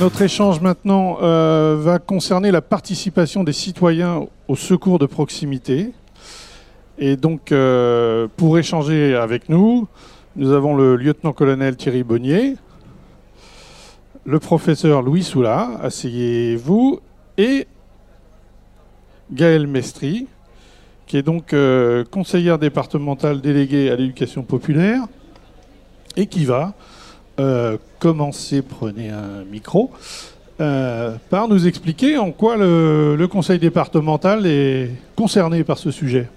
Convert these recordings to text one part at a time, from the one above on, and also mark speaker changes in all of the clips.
Speaker 1: notre échange maintenant euh, va concerner la participation des citoyens au secours de proximité. Et donc, euh, pour échanger avec nous, nous avons le lieutenant-colonel Thierry Bonnier, le professeur Louis Soula, asseyez-vous, et Gaëlle Mestri, qui est donc euh, conseillère départementale déléguée à l'éducation populaire et qui va euh, commencer, prenez un micro, euh, par nous expliquer en quoi le, conseil départemental est concerné par ce sujet.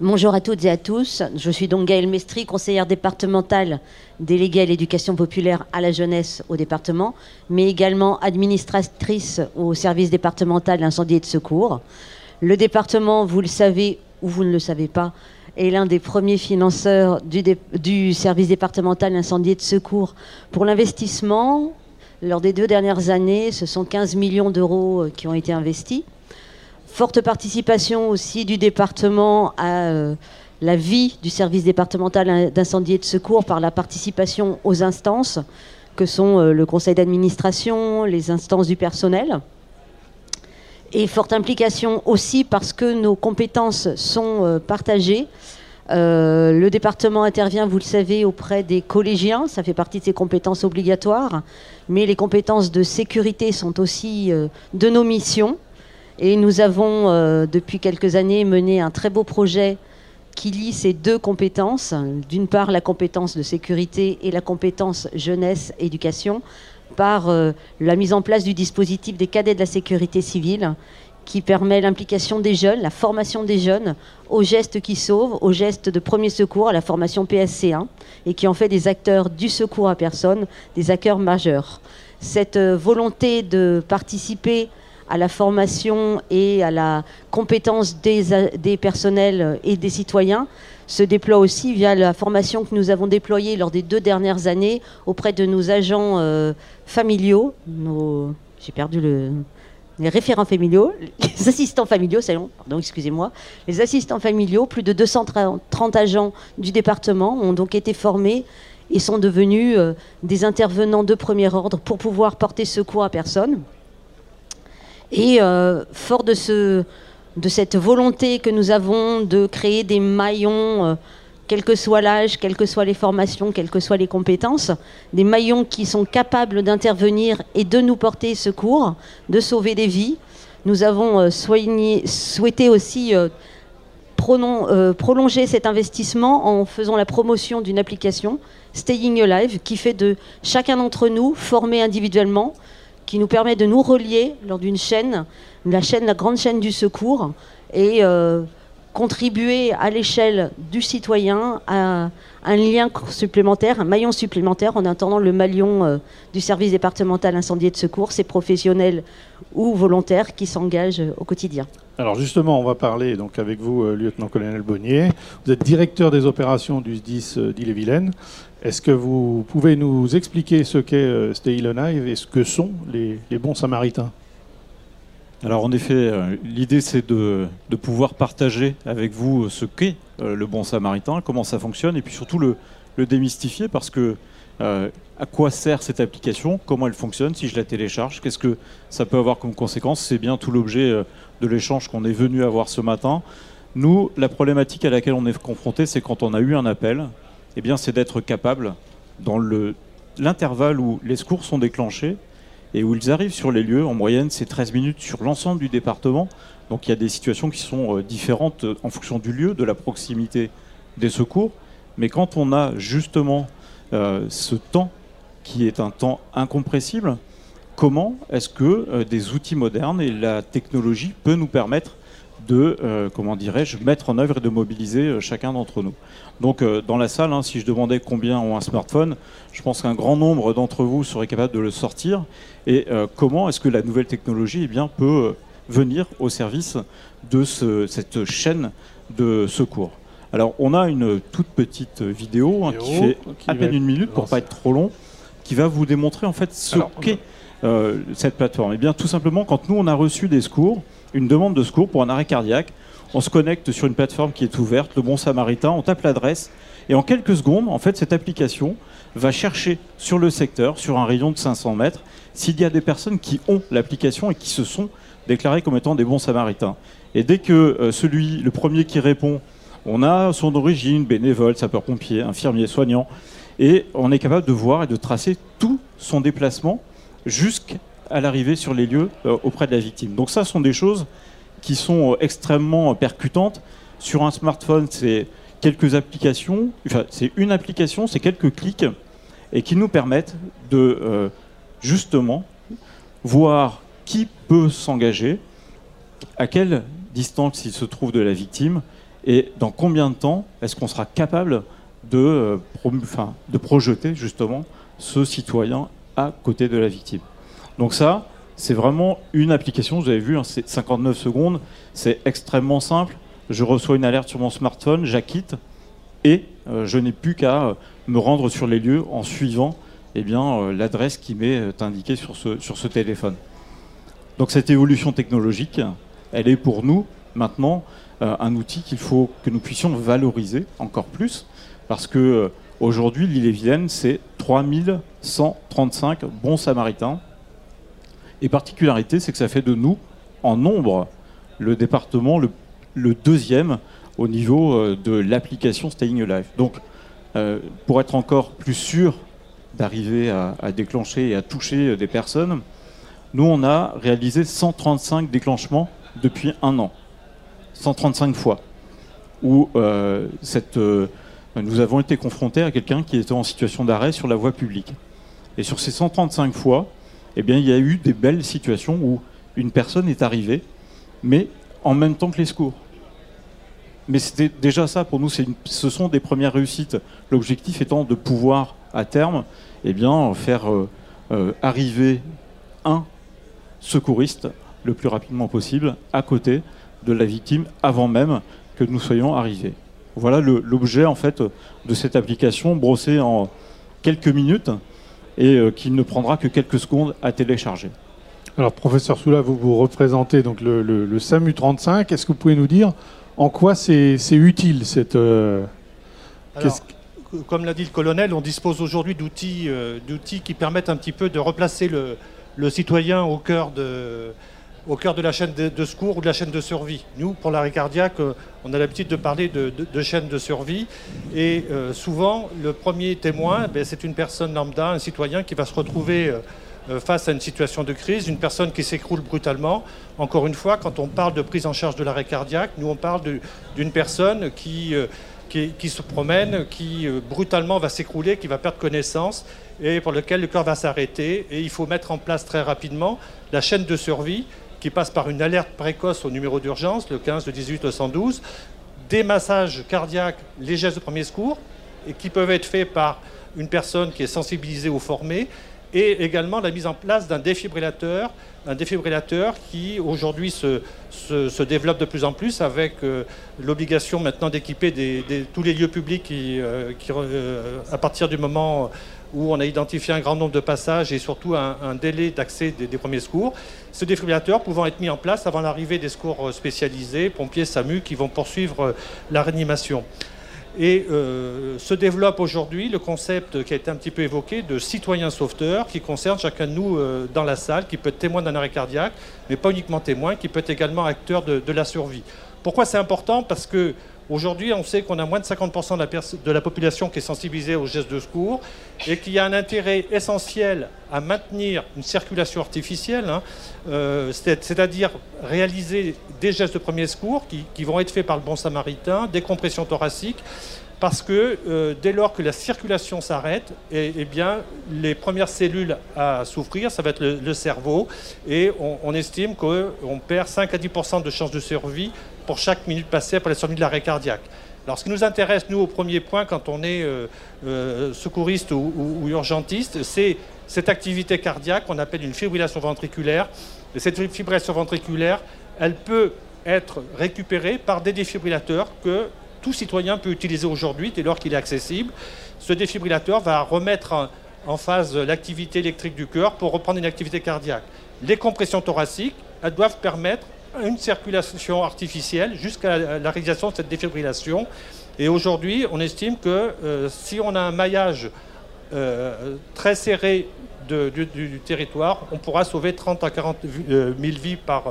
Speaker 2: Bonjour à toutes et à tous. Je suis donc Gaëlle Mestri, conseillère départementale déléguée à l'éducation populaire à la jeunesse au département, mais également administratrice au service départemental d'incendie et de secours. Le département, vous le savez ou vous ne le savez pas, est l'un des premiers financeurs du, service départemental d'incendie et de secours pour l'investissement. Lors des deux dernières années, ce sont 15 millions d'euros euh, qui ont été investis. Forte participation aussi du département à euh, la vie du service départemental d'incendie et de secours par la participation aux instances que sont euh, le conseil d'administration, les instances du personnel. Et forte implication aussi parce que nos compétences sont euh, partagées. Euh, le département intervient, vous le savez, auprès des collégiens, ça fait partie de ses compétences obligatoires, mais les compétences de sécurité sont aussi euh, de nos missions. Et nous avons, depuis quelques années, mené un très beau projet qui lie ces deux compétences. D'une part, la compétence de sécurité et la compétence jeunesse-éducation, par euh, la mise en place du dispositif des cadets de la sécurité civile, qui permet l'implication des jeunes, la formation des jeunes aux gestes qui sauvent, aux gestes de premier secours, à la formation PSC1, et qui en fait des acteurs du secours à personne, des acteurs majeurs. Cette euh, volonté de participer à la formation et à la compétence des, des personnels et des citoyens se déploie aussi via la formation que nous avons déployée lors des deux dernières années auprès de nos agents euh, familiaux, nos... j'ai perdu le... les référents familiaux, les assistants familiaux, long, pardon, excusez-moi, les assistants familiaux, plus de 230 agents du département ont donc été formés et sont devenus euh, des intervenants de premier ordre pour pouvoir porter secours à personne. Et euh, fort de, ce, de cette volonté que nous avons de créer des maillons, euh, quel que soit l'âge, quelles que soient les formations, quelles que soient les compétences, des maillons qui sont capables d'intervenir et de nous porter secours, de sauver des vies. Nous avons euh, souhaité aussi euh, prolonger cet investissement en faisant la promotion d'une application, Staying Alive, qui fait de chacun d'entre nous, formé individuellement, qui nous permet de nous relier lors d'une chaîne, la chaîne, la grande chaîne du secours, et euh, contribuer à l'échelle du citoyen à un lien supplémentaire, un maillon supplémentaire en attendant le maillon euh, du service départemental incendie et de secours, ces professionnels ou volontaires qui s'engagent euh, au quotidien.
Speaker 1: Alors justement, on va parler donc avec vous, lieutenant-colonel Bonnier. Vous êtes directeur des opérations du SDIS d'Ille-et-Vilaine. Est-ce que vous pouvez nous expliquer ce qu'est Stay Alive et ce que sont les bons samaritains?
Speaker 3: Alors en effet, euh, l'idée c'est de, pouvoir partager avec vous euh, ce qu'est euh, le bon samaritain, comment ça fonctionne, et puis surtout le, démystifier parce que à quoi sert cette application, comment elle fonctionne, si je la télécharge, qu'est-ce que ça peut avoir comme conséquence, c'est bien tout l'objet de l'échange qu'on est venu avoir ce matin. Nous, la problématique à laquelle on est confronté, c'est quand on a eu un appel, eh bien c'est d'être capable, dans le- l'intervalle où les secours sont déclenchés, et où ils arrivent sur les lieux. En moyenne, c'est 13 minutes sur l'ensemble du département. Donc il y a des situations qui sont euh, différentes euh, en fonction du lieu, de la proximité des secours. Mais quand on a justement euh, ce temps qui est un temps incompressible, comment est-ce que des outils modernes et la technologie peut nous permettre de, euh, comment dirais-je, mettre en œuvre et de mobiliser euh, chacun d'entre nous. Donc euh, dans la salle, hein, si je demandais combien ont un smartphone, je pense qu'un grand nombre d'entre vous seraient capables de le sortir. Et euh, comment est-ce que la nouvelle technologie eh bien, peut venir au service de ce- cette chaîne de secours? Alors on a une toute petite vidéo hein, qui fait à peine une minute pour pas être trop long, qui va vous démontrer en fait ce qu'est cette plateforme. Et bien tout simplement, quand nous on a reçu des secours, une demande de secours pour un arrêt cardiaque, on se connecte sur une plateforme qui est ouverte, le Bon Samaritain, on tape l'adresse Et en quelques secondes, en fait, cette application va chercher sur le secteur, sur un rayon de 500 mètres, s'il y a des personnes qui ont l'application et qui se sont déclarées comme étant des bons samaritains. Et dès que euh, celui, le premier qui répond, on a son origine, bénévole, sapeur-pompier, infirmier, soignant, et on est capable de voir et de tracer tout son déplacement jusqu'à l'arrivée sur les lieux euh, auprès de la victime. Donc ça, sont des choses qui sont euh, extrêmement percutantes. Sur un smartphone, c'est quelques applications, enfin, c'est une application, c'est quelques clics, et qui nous permettent de euh, justement voir qui peut s'engager, à quelle distance il se trouve de la victime, et dans combien de temps est-ce qu'on sera capable de projeter justement ce citoyen à côté de la victime. Donc ça, c'est vraiment une application, vous avez vu, hein, c'est 59 secondes, c'est extrêmement simple. Je reçois une alerte sur mon smartphone, j'acquitte et euh, je n'ai plus qu'à euh, me rendre sur les lieux en suivant eh bien, l'adresse qui m'est indiquée sur ce, sur ce téléphone. Donc cette évolution technologique, elle est pour nous maintenant un outil qu'il faut que nous puissions valoriser encore plus parce que euh, aujourd'hui, l'île et Vilaine, c'est 3135 bons samaritains. Et particularité, c'est que ça fait de nous, en nombre, le département le, deuxième au niveau euh, de l'application Staying Alive. Donc, euh, pour être encore plus sûr d'arriver à, déclencher et à toucher des personnes, nous, on a réalisé 135 déclenchements depuis un an. 135 fois. Où nous avons été confrontés à quelqu'un qui était en situation d'arrêt sur la voie publique. Et sur ces 135 fois, eh bien, il y a eu des belles situations où une personne est arrivée, mais en même temps que les secours. Mais c'était déjà ça pour nous, ce sont des premières réussites. L'objectif étant de pouvoir, à terme, eh bien, faire euh, euh, arriver un secouriste le plus rapidement possible à côté de la victime avant même que nous soyons arrivés. Voilà l'objet en fait de cette application brossée en quelques minutes et euh, qui ne prendra que quelques secondes à télécharger.
Speaker 1: Alors professeur Soula, vous vous représentez donc le, SAMU 35. Est-ce que vous pouvez nous dire en quoi c'est utile cette
Speaker 4: euh, comme l'a dit le colonel, on dispose aujourd'hui d'outils euh, d'outils qui permettent un petit peu de replacer le, le citoyen au cœur de, au cœur de la chaîne de, secours ou de la chaîne de survie. Nous, pour l'arrêt cardiaque, euh, on a l'habitude de parler de, chaîne de survie. Et euh, souvent, le premier témoin, ben, c'est une personne lambda, un citoyen qui va se retrouver euh, face à une situation de crise, une personne qui s'écroule brutalement. Encore une fois, quand on parle de prise en charge de l'arrêt cardiaque, nous, on parle d'une personne qui... Qui, se promène, qui brutalement va s'écrouler, qui va perdre connaissance et pour lequel le corps va s'arrêter. Et il faut mettre en place très rapidement la chaîne de survie qui passe par une alerte précoce au numéro d'urgence, le 15, le 18, le 112, des massages cardiaques, les gestes de premier secours, et qui peuvent être faits par une personne qui est sensibilisée ou formée, et également la mise en place d'un défibrillateur, un défibrillateur qui aujourd'hui se, développe de plus en plus avec euh, l'obligation maintenant d'équiper tous les lieux publics euh, euh, à partir du moment où on a identifié un grand nombre de passages et surtout un, délai d'accès des, premiers secours. Ce défibrillateur pouvant être mis en place avant l'arrivée des secours spécialisés, pompiers, SAMU, qui vont poursuivre la réanimation. Et euh, se développe aujourd'hui le concept qui a été un petit peu évoqué de citoyen sauveteur, qui concerne chacun de nous euh, dans la salle, qui peut être témoin d'un arrêt cardiaque, mais pas uniquement témoin, qui peut être également acteur de la survie. Pourquoi c'est important? Parce que Aujourd'hui, on sait qu'on a moins de 50% de la, population qui est sensibilisée aux gestes de secours et qu'il y a un intérêt essentiel à maintenir une circulation artificielle, hein, euh, c'est-à-dire réaliser des gestes de premier secours qui, vont être faits par le bon samaritain, des compressions thoraciques, parce que euh, dès lors que la circulation s'arrête, eh, eh, bien, les premières cellules à souffrir, ça va être le, cerveau, et on, on estime qu'on perd 5 à 10% de chances de survie pour chaque minute passée après la survie de l'arrêt cardiaque. Alors, ce qui nous intéresse, nous, au premier point, quand on est euh, euh, secouriste ou, urgentiste, c'est cette activité cardiaque qu'on appelle une fibrillation ventriculaire. Et cette fibrillation ventriculaire, elle peut être récupérée par des défibrillateurs que tout citoyen peut utiliser aujourd'hui dès lors qu'il est accessible. Ce défibrillateur va remettre en phase l'activité électrique du cœur pour reprendre une activité cardiaque. Les compressions thoraciques, elles doivent permettre une circulation artificielle jusqu'à la réalisation de cette défibrillation. Et aujourd'hui, on estime que euh, si on a un maillage euh, très serré du, territoire, on pourra sauver 30 à 40 000 vies par,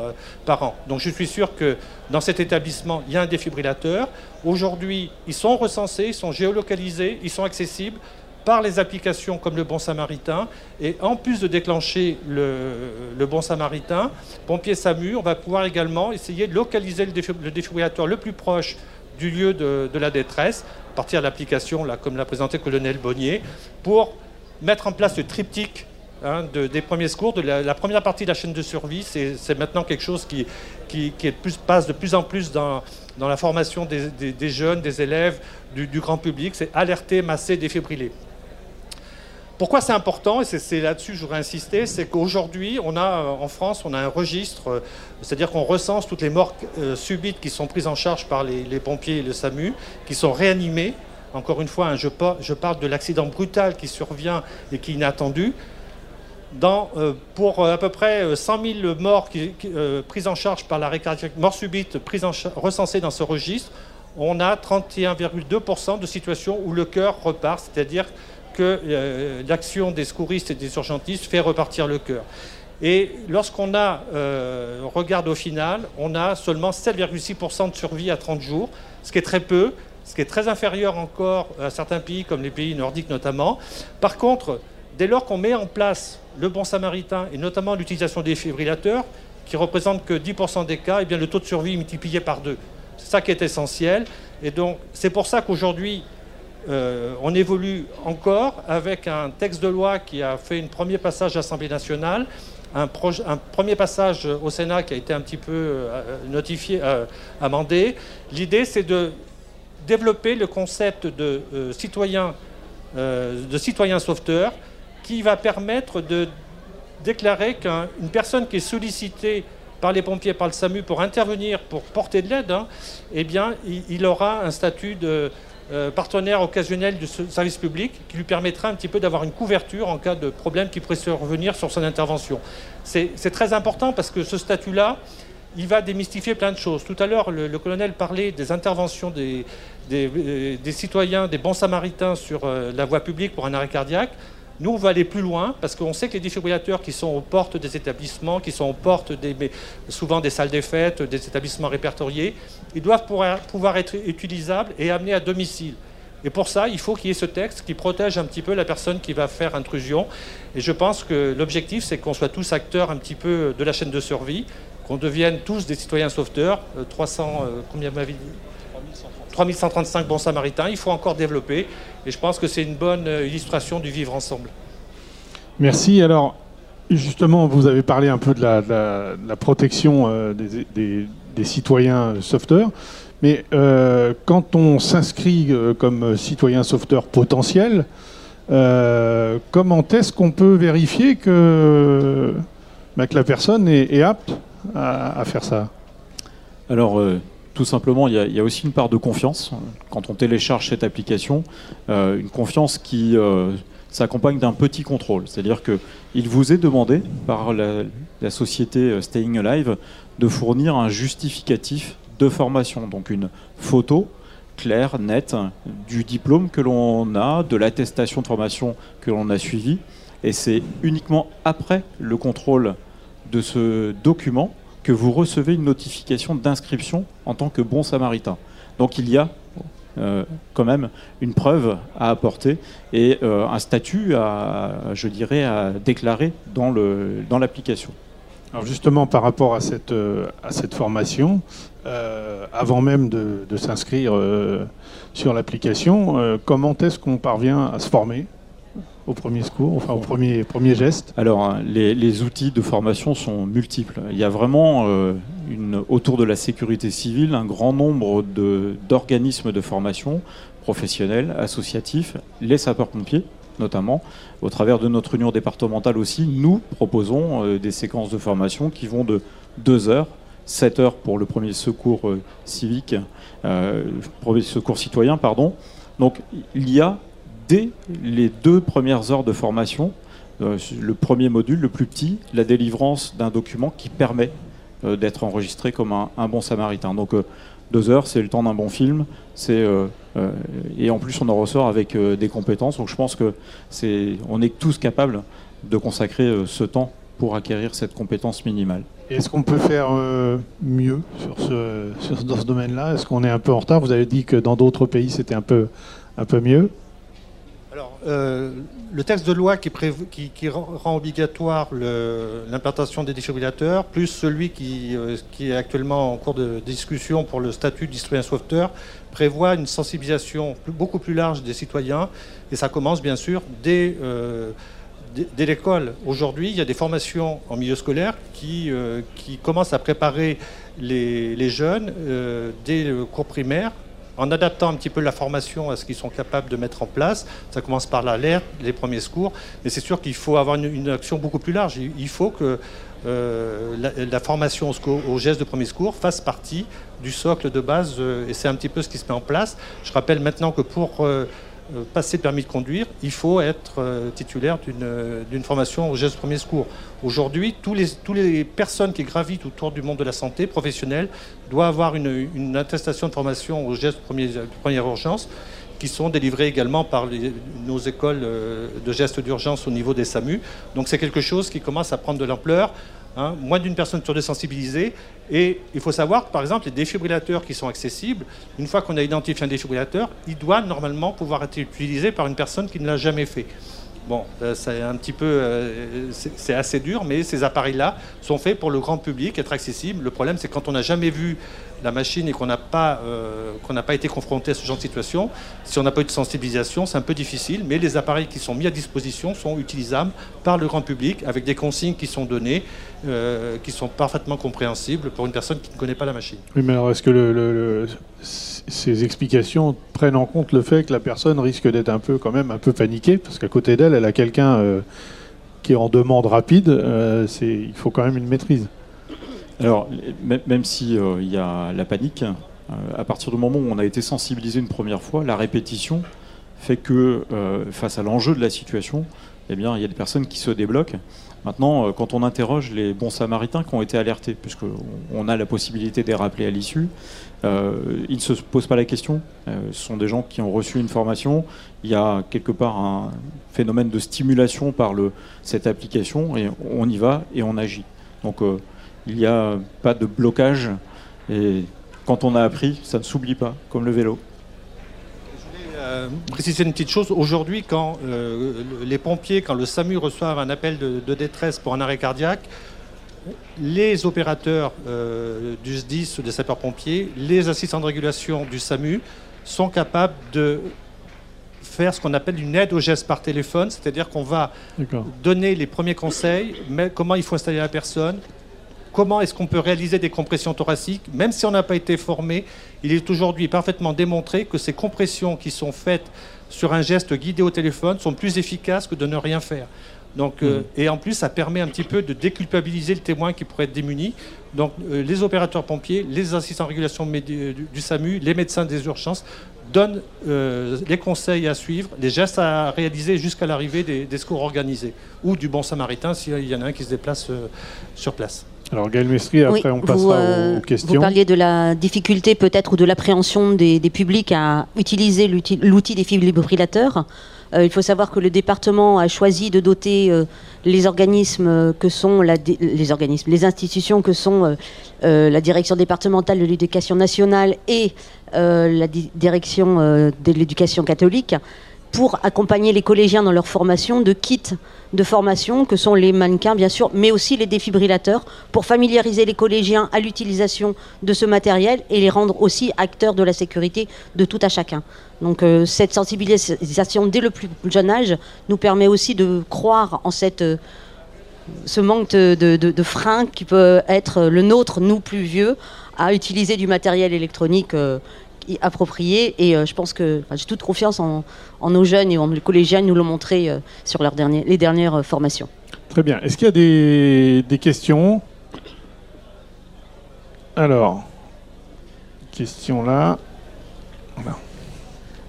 Speaker 4: par an. Donc je suis sûr que dans cet établissement, il y a un défibrillateur. Aujourd'hui, ils sont recensés, ils sont géolocalisés, ils sont accessibles par les applications comme le Bon Samaritain. Et en plus de déclencher le, Bon Samaritain, Pompier SAMU, on va pouvoir également essayer de localiser le, défibrillateur le plus proche du lieu de, la détresse, à partir de l'application, comme l'a présenté le colonel Bonnier, pour mettre en place le triptyque hein, des premiers secours. De la, première partie de la chaîne de survie, c'est maintenant quelque chose qui, qui, passe de plus en plus dans, la formation des, jeunes, des élèves, du, du grand public. C'est alerter, masser, défibriller. Pourquoi c'est important, et c'est là-dessus que je voudrais insister, c'est qu'aujourd'hui, on a euh, en France, on a un registre, euh, c'est-à-dire qu'on recense toutes les morts euh, subites qui sont prises en charge par les, pompiers et le SAMU, qui sont réanimées. Encore une fois, hein, je, parle de l'accident brutal qui survient et qui est inattendu. Pour à peu près 100 000 morts prises en charge par l'arrêt cardiaque, morts subites recensées dans ce registre, on a 31,2% de situations où le cœur repart, c'est-à-dire que euh, l'action des secouristes et des urgentistes fait repartir le cœur. Et lorsqu'on a, euh, regarde au final, on a seulement 7,6% de survie à 30 jours, ce qui est très peu, ce qui est très inférieur encore à certains pays, comme les pays nordiques notamment. Par contre, dès lors qu'on met en place le bon samaritain, et notamment l'utilisation des fibrillateurs, qui représentent que 10% des cas, et eh bien le taux de survie est multiplié par deux. C'est ça qui est essentiel. Et donc, c'est pour ça qu'aujourd'hui, euh, on évolue encore avec un texte de loi qui a fait un premier passage à l'Assemblée nationale, un, premier passage au Sénat qui a été un petit peu euh, notifié, euh, amendé. L'idée, c'est de développer le concept de citoyen, de sauveteur qui va permettre de déclarer qu'une personne qui est sollicitée par les pompiers, par le SAMU pour intervenir, pour porter de l'aide, hein, eh bien, il, aura un statut de, euh, partenaire occasionnel du service public qui lui permettra un petit peu d'avoir une couverture en cas de problème qui pourrait survenir sur son intervention. C'est très important parce que ce statut-là, il va démystifier plein de choses. Tout à l'heure, le, colonel parlait des interventions des, des, des, citoyens, des bons samaritains sur euh, la voie publique pour un arrêt cardiaque. Nous, on va aller plus loin parce qu'on sait que les défibrillateurs qui sont aux portes des établissements, qui sont aux portes souvent des salles des fêtes, des établissements répertoriés, ils doivent pouvoir, être utilisables et amenés à domicile. Et pour ça, il faut qu'il y ait ce texte qui protège un petit peu la personne qui va faire intrusion. Et je pense que l'objectif, c'est qu'on soit tous acteurs un petit peu de la chaîne de survie, qu'on devienne tous des citoyens sauveteurs. 300, euh, combien m'avez dit? 3135 bons samaritains. Il faut encore développer. Et je pense que c'est une bonne euh, illustration du vivre ensemble.
Speaker 1: Merci. Alors, justement, vous avez parlé un peu de la, protection euh, des, citoyens sauveteurs. Mais euh, quand on s'inscrit comme citoyen sauveteur potentiel, comment est-ce qu'on peut vérifier que, bah, la personne est, apte à, à, faire ça?
Speaker 3: Alors, tout simplement, il y, a, aussi une part de confiance quand on télécharge cette application, euh, une confiance qui euh, s'accompagne d'un petit contrôle. C'est-à-dire qu'il vous est demandé par la, société euh, Staying Alive de fournir un justificatif de formation, donc une photo claire, nette, du diplôme que l'on a, de l'attestation de formation que l'on a suivi. Et c'est uniquement après le contrôle de ce document que vous recevez une notification d'inscription en tant que bon samaritain. Donc il y a euh, quand même une preuve à apporter et euh, un statut à, je dirais, à déclarer dans l'application.
Speaker 1: Dans Alors justement, par rapport à cette, euh, à cette formation, avant même de, de s'inscrire sur l'application, comment est-ce qu'on parvient à se former? Au premier secours, enfin au premier, premier geste
Speaker 3: Alors, hein, les, outils de formation sont multiples. Il y a vraiment, euh, une, autour de la sécurité civile, un grand nombre d'organismes de, formation professionnels, associatifs, les sapeurs-pompiers notamment. Au travers de notre union départementale aussi, nous proposons euh, des séquences de formation qui vont de 2 heures 7 heures pour le premier secours euh, civique, premier secours citoyen, pardon. Donc il y a dès les deux premières heures de formation, euh, le premier module, le plus petit, la délivrance d'un document qui permet euh, d'être enregistré comme un, bon samaritain. Donc euh, deux heures, c'est le temps d'un bon film. C'est et en plus, on en ressort avec des compétences. Donc, je pense que c'est, on est tous capables de consacrer ce temps pour acquérir cette compétence minimale.
Speaker 1: Est-ce qu'on peut faire mieux dans ce domaine-là? Est-ce qu'on est un peu en retard? Vous avez dit que dans d'autres pays, c'était un peu, un peu mieux.
Speaker 4: Alors, euh, le texte de loi qui, rend obligatoire l'implantation des défibrillateurs, plus celui euh, qui, est actuellement en cours de discussion pour le statut du citoyen sauveteur, prévoit une sensibilisation beaucoup plus large des citoyens. Et ça commence bien sûr dès, euh, l'école. Aujourd'hui, il y a des formations en milieu scolaire qui, commencent à préparer les jeunes dès le cours primaire en adaptant un petit peu la formation à ce qu'ils sont capables de mettre en place. Ça commence par l'alerte, les premiers secours, mais c'est sûr qu'il faut avoir une, action beaucoup plus large. Il, faut que euh, la, formation au, geste de premier secours fasse partie du socle de base, euh, et c'est un petit peu ce qui se met en place. Je rappelle maintenant que pour euh, passer le permis de conduire, il faut être euh, titulaire euh, d'une formation au geste premier secours. Aujourd'hui, tous les, personnes qui gravitent autour du monde de la santé professionnelle doivent avoir une, attestation de formation au geste premier, de première urgence qui sont délivrées également par nos écoles de gestes d'urgence au niveau des SAMU. Donc c'est quelque chose qui commence à prendre de l'ampleur. Hein, moins d'une personne sur deux sensibilisée. Et il faut savoir que, par exemple, les défibrillateurs qui sont accessibles, une fois qu'on a identifié un défibrillateur, il doit normalement pouvoir être utilisé par une personne qui ne l'a jamais fait. Bon, euh, c'est un petit peu, euh, c'est assez dur, mais ces appareils-là sont faits pour le grand public, être accessibles. Le problème, c'est quand on n'a jamais vu la machine et qu'on n'a pas, euh, qu'on n'a pas été confronté à ce genre de situation, si on n'a pas eu de sensibilisation, c'est un peu difficile. Mais les appareils qui sont mis à disposition sont utilisables par le grand public avec des consignes qui sont données, qui sont parfaitement compréhensibles pour une personne qui ne connaît pas la machine.
Speaker 1: Oui, mais alors est-ce que ces explications prennent en compte le fait que la personne risque d'être un peu quand même un peu paniquée? Parce qu'à côté d'elle, elle a quelqu'un euh, qui est en demande rapide. Euh, il faut quand même une maîtrise.
Speaker 3: Alors même si euh, y a la panique, à partir du moment où on a été sensibilisé une première fois, la répétition fait que face à l'enjeu de la situation, eh bien il y a des personnes qui se débloquent. Maintenant, quand on interroge les bons samaritains qui ont été alertés, puisqu'on a la possibilité de les rappeler à l'issue, euh, ils ne se posent pas la question. Euh, ce sont des gens qui ont reçu une formation. Il y a quelque part un phénomène de stimulation par cette application et on y va et on agit. Donc euh, il n'y a pas de blocage et quand on a appris, ça ne s'oublie pas, comme le vélo.
Speaker 4: Je voulais préciser une petite chose. Aujourd'hui, quand les pompiers, quand le SAMU reçoivent un appel de détresse pour un arrêt cardiaque, les opérateurs euh, du SDIS ou des sapeurs-pompiers, les assistants de régulation du SAMU sont capables de faire ce qu'on appelle une aide au geste par téléphone, c'est-à-dire qu'on va donner les premiers conseils, mais comment il faut installer la personne, comment est-ce qu'on peut réaliser des compressions thoraciques, même si on n'a pas été formé, il est aujourd'hui parfaitement démontré que ces compressions qui sont faites sur un geste guidé au téléphone sont plus efficaces que de ne rien faire. Donc, euh, mm. et en plus, ça permet un petit peu de déculpabiliser le témoin qui pourrait être démuni. Donc, euh, les opérateurs pompiers, les assistants en régulation du, SAMU, les médecins des urgences donnent euh, les conseils à suivre, les gestes à réaliser jusqu'à l'arrivée des, secours organisés ou du bon samaritain s'il y en a un qui se déplace sur place.
Speaker 1: Alors Gaël Mestri, après on passera aux questions.
Speaker 2: Vous parliez de la difficulté peut-être ou de l'appréhension des, des, publics à utiliser l'outil des fibrillateurs. Euh, il faut savoir que le département a choisi de doter euh, les organismes que sont les organismes, les institutions que sont euh, la direction départementale de l'éducation nationale et la direction de l'éducation catholique pour accompagner les collégiens dans leur formation de kits de formation que sont les mannequins bien sûr, mais aussi les défibrillateurs pour familiariser les collégiens à l'utilisation de ce matériel et les rendre aussi acteurs de la sécurité de tout à chacun. Donc euh, cette sensibilisation dès le plus jeune âge nous permet aussi de croire en cette, euh, ce manque de, frein qui peut être le nôtre, nous plus vieux, à utiliser du matériel électronique euh, approprié. Et je pense que j'ai toute confiance en, nos jeunes et en les collégiens nous l'ont montré sur leurs les dernières formations.
Speaker 1: Très bien. Est-ce qu'il y a des, des questions? Alors, question là.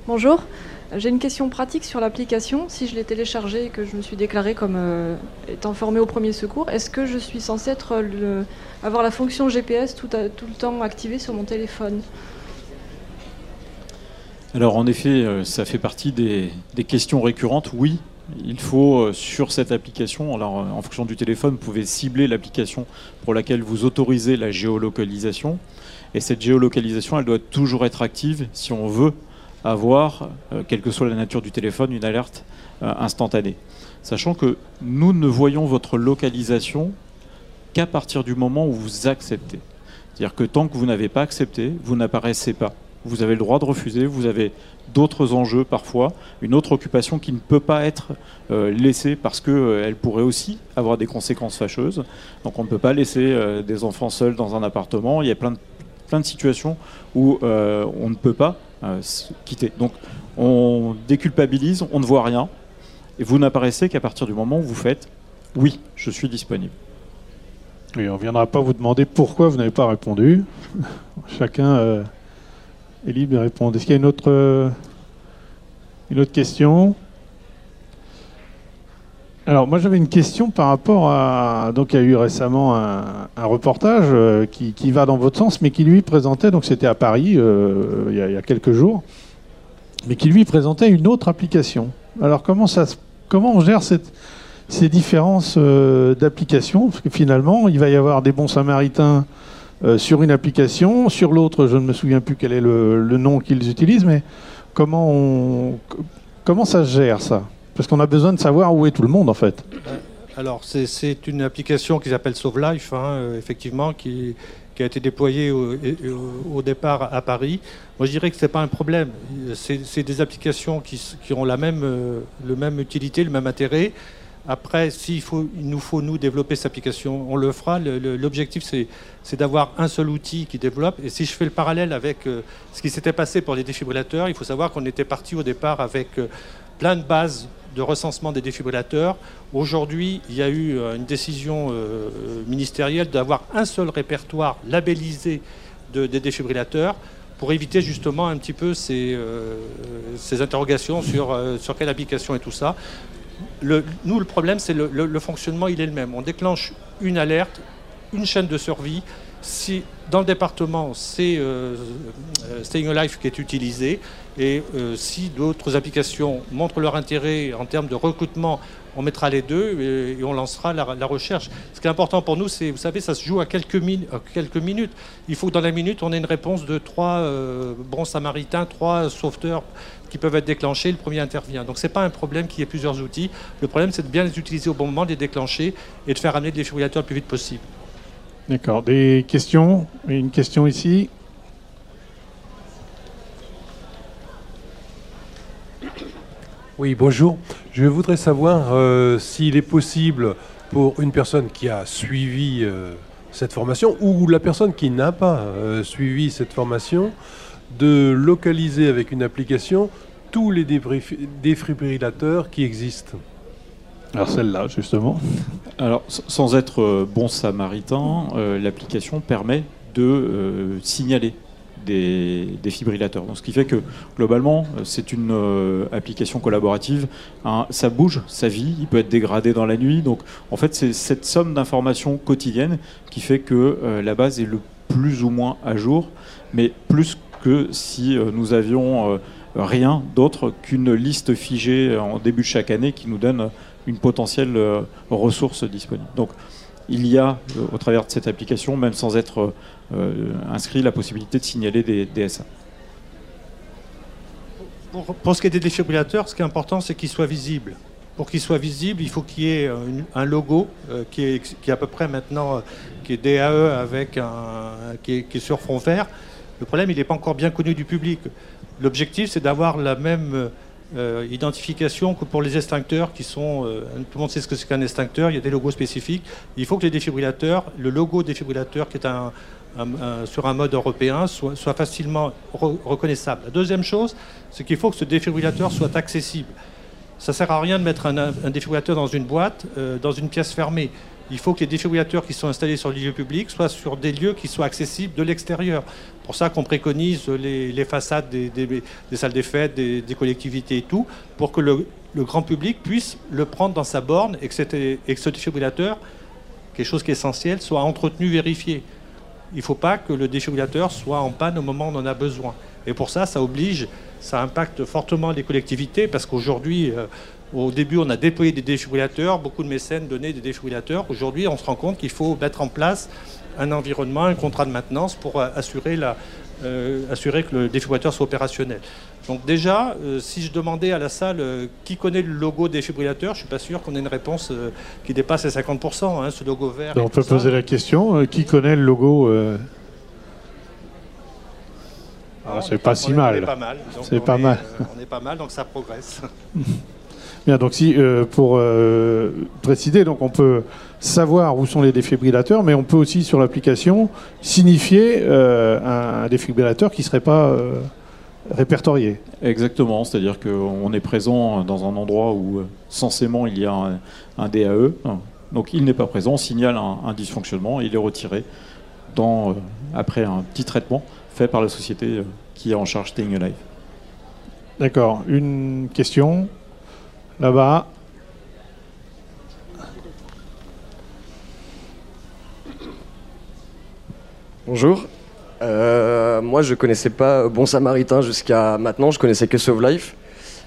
Speaker 5: Bonjour. J'ai une question pratique sur l'application. Si je l'ai téléchargée et que je me suis déclarée comme euh, étant formée au premier secours, est-ce que je suis censée être le- avoir la fonction GPS tout, à- tout le temps activée sur mon téléphone?
Speaker 3: Alors en effet, euh, ça fait partie des, questions récurrentes. Oui, il faut euh, sur cette application, euh, en fonction du téléphone, vous pouvez cibler l'application pour laquelle vous autorisez la géolocalisation. Et cette géolocalisation, elle doit toujours être active si on veut avoir, quelle que soit la nature du téléphone, une alerte instantanée. Sachant que nous ne voyons votre localisation qu'à partir du moment où vous acceptez. C'est-à-dire que tant que vous n'avez pas accepté, vous n'apparaissez pas. Vous avez le droit de refuser, vous avez d'autres enjeux parfois, une autre occupation qui ne peut pas être euh, laissée parce qu'elle pourrait aussi avoir des conséquences fâcheuses. Donc on ne peut pas laisser euh, des enfants seuls dans un appartement. Il y a plein de, plein de situations où euh, on ne peut pas euh, quitter. Donc on déculpabilise, on ne voit rien, et vous n'apparaissez qu'à partir du moment où vous faites oui, je suis disponible.
Speaker 1: Oui, on ne viendra pas vous demander pourquoi vous n'avez pas répondu. Chacun euh, est libre de répondre. Est-ce qu'il y a une autre, euh, question? Alors, moi, j'avais une question par rapport à. Donc, il y a eu récemment un, reportage euh, qui, va dans votre sens, mais qui lui présentait, donc c'était à Paris euh, il, y a, quelques jours, mais qui lui présentait une autre application. Alors, comment, ça, comment on gère ces différences euh, d'applications, parce que finalement, il va y avoir des bons samaritains euh, sur une application, sur l'autre, je ne me souviens plus quel est le, nom qu'ils utilisent, mais comment, comment ça se gère ça? Parce qu'on a besoin de savoir où est tout le monde en fait.
Speaker 4: Alors, c'est- une application qui s'appelle Sauve Life, hein, euh, effectivement, qui, a été déployée au, départ à Paris. Moi, je dirais que ce n'est pas un problème. C'est des applications qui, ont la euh, même utilité, le même intérêt. Après, s'il nous faut, nous, développer cette application, on le fera. L'objectif, c'est d'avoir un seul outil qui développe. Et si je fais le parallèle avec euh, ce qui s'était passé pour les défibrillateurs, il faut savoir qu'on était parti au départ avec euh, plein de bases de recensement des défibrillateurs. Aujourd'hui, il y a eu euh, une décision ministérielle d'avoir un seul répertoire labellisé de- des défibrillateurs pour éviter justement un petit peu ces, interrogations sur, sur quelle application et tout ça. Nous, le problème, c'est le, le- fonctionnement, il est le même. On déclenche une alerte, une chaîne de survie. Si dans le département, c'est euh, euh, Staying Alive qui est utilisé, et euh, si d'autres applications montrent leur intérêt en termes de recrutement, on mettra les deux et, on lancera la, recherche. Ce qui est important pour nous, c'est, vous savez, ça se joue à quelques, quelques minutes. Il faut que dans la minute, on ait une réponse de trois euh, bons samaritains, trois sauveteurs qui peuvent être déclenchés. Le premier intervient. Donc, ce n'est pas un problème qu'il y ait plusieurs outils. Le problème, c'est de bien les utiliser au bon moment, de les déclencher et de faire amener le défibrillateur le plus vite possible.
Speaker 1: D'accord. Des questions? Une question ici.
Speaker 6: Oui, bonjour. Je voudrais savoir euh, s'il est possible pour une personne qui a suivi euh, cette formation ou la personne qui n'a pas euh, suivi cette formation de localiser avec une application tous les défibrillateurs qui existent.
Speaker 1: Alors celle-là, justement.
Speaker 3: Alors, sans être euh, bon samaritain, euh, l'application permet de euh, signaler des défibrillateurs. Donc, ce qui fait que globalement, c'est une euh, application collaborative. Hein, ça bouge, ça vit, il peut être dégradé dans la nuit. Donc, en fait, c'est cette somme d'informations quotidiennes qui fait que euh, la base est le plus ou moins à jour, mais plus que si euh, nous avions euh, rien d'autre qu'une liste figée en début de chaque année qui nous donne une potentielle euh, ressource disponible. Donc il y a euh, au travers de cette application, même sans être euh, inscrit, la possibilité de signaler des DSA.
Speaker 4: Pour, ce qui est des défibrillateurs, ce qui est important, c'est qu'ils soient visibles. Pour qu'ils soient visibles, il faut qu'il y ait un logo qui, est, à peu près maintenant, qui est DAE avec un, qui, est, qui est sur fond vert. Le problème, il n'est pas encore bien connu du public. L'objectif, c'est d'avoir la même euh, identification que pour les extincteurs qui sont. euh, tout le monde sait ce que c'est qu'un extincteur, il y a des logos spécifiques. Il faut que les défibrillateurs, le logo défibrillateur qui est un, sur un mode européen, soit, facilement re- reconnaissable. La deuxième chose, c'est qu'il faut que ce défibrillateur soit accessible. Ça ne sert à rien de mettre un, un défibrillateur dans une boîte, euh, dans une pièce fermée. Il faut que les défibrillateurs qui sont installés sur les lieux publics soient sur des lieux qui soient accessibles de l'extérieur. Pour ça qu'on préconise les, façades des, salles des fêtes, des, collectivités et tout, pour que le, grand public puisse le prendre dans sa borne et que, ce défibrillateur, quelque chose qui est essentiel, soit entretenu, vérifié. Il ne faut pas que le défibrillateur soit en panne au moment où on en a besoin. Et pour ça, ça oblige, ça impacte fortement les collectivités, parce qu'aujourd'hui, euh, au début, on a déployé des défibrillateurs, beaucoup de mécènes donnaient des défibrillateurs. Aujourd'hui, on se rend compte qu'il faut mettre en place un environnement, un contrat de maintenance pour euh, assurer, la, euh, assurer que le défibrillateur soit opérationnel. Donc déjà, si je demandais à la salle qui connaît le logo défibrillateur, je ne suis pas sûr qu'on ait une réponse qui dépasse les 50%, hein, ce logo vert.
Speaker 1: on peut poser la question, qui connaît le logo ah, c'est pas si mal. C'est pas mal.
Speaker 4: Euh, on est pas mal, donc ça progresse.
Speaker 1: Bien, donc si, euh, pour euh, préciser, donc on peut savoir où sont les défibrillateurs, mais on peut aussi sur l'application signifier un, défibrillateur qui ne serait pas répertorié.
Speaker 3: Exactement, c'est-à-dire qu'on est présent dans un endroit où censément il y a un, DAE, donc il n'est pas présent, on signale un, dysfonctionnement, il est retiré dans, après un petit traitement fait par la société euh, qui est en charge Staying Alive.
Speaker 1: D'accord. Une question? Là-bas.
Speaker 7: Bonjour. Euh, moi, je connaissais pas Bon Samaritain jusqu'à maintenant. Je connaissais que Sauve Life.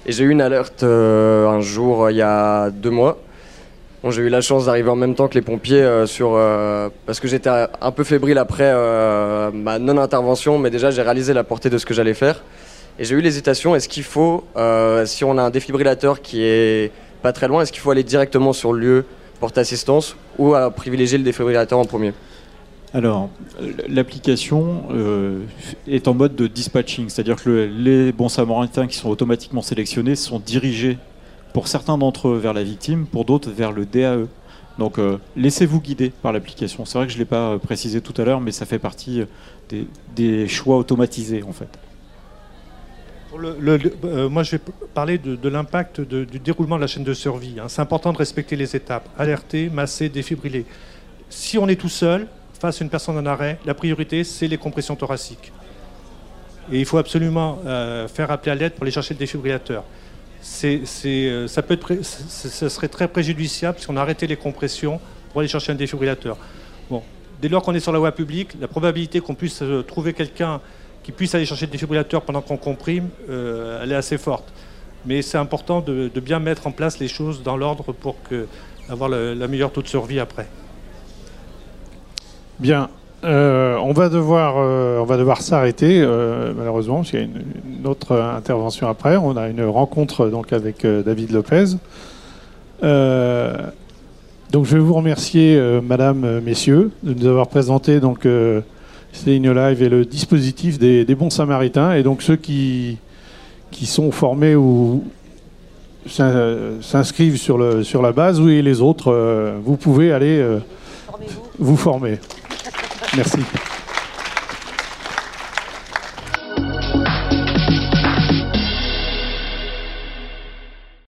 Speaker 7: Et j'ai eu une alerte euh, un jour, il y a deux mois, j'ai eu la chance d'arriver en même temps que les pompiers euh, sur, euh, parce que j'étais un peu fébrile après euh, ma non-intervention, mais déjà j'ai réalisé la portée de ce que j'allais faire. Et j'ai eu l'hésitation, est-ce qu'il faut, si on a un défibrillateur qui est pas très loin, est-ce qu'il faut aller directement sur le lieu porter assistance ou à privilégier le défibrillateur en premier?
Speaker 3: Alors, l'application est en mode de dispatching, c'est-à-dire que les bons samaritains qui sont automatiquement sélectionnés sont dirigés pour certains d'entre eux vers la victime, pour d'autres vers le DAE. Donc euh, laissez-vous guider par l'application. C'est vrai que je ne l'ai pas euh, précisé tout à l'heure, mais ça fait partie euh, des, choix automatisés en fait.
Speaker 4: Moi, je vais parler de, l'impact du déroulement de la chaîne de survie. Hein. C'est important de respecter les étapes. Alerter, masser, défibriller. Si on est tout seul, face à une personne en arrêt, la priorité, c'est les compressions thoraciques. Et il faut absolument faire appeler à l'aide pour aller chercher le défibrillateur euh, être, ça serait très préjudiciable si on arrêtait les compressions pour aller chercher un défibrillateur. Bon, dès lors qu'on est sur la voie publique, la probabilité qu'on puisse euh, trouver quelqu'un qui puisse aller chercher le défibrillateur pendant qu'on comprime, euh, elle est assez forte. Mais c'est important de, bien mettre en place les choses dans l'ordre pour avoir la meilleure taux de survie après.
Speaker 1: Bien, euh, on va devoir, euh, devoir s'arrêter malheureusement parce qu'il y a une, autre intervention après. On a une rencontre donc avec David Lopez. donc je vais vous remercier, Madame, Messieurs, de nous avoir présenté donc Staying Live et le dispositif des, bons Samaritains et donc ceux qui qui sont formés ou s'inscrivent sur le sur la base, oui, et les autres, vous pouvez aller vous former. Merci.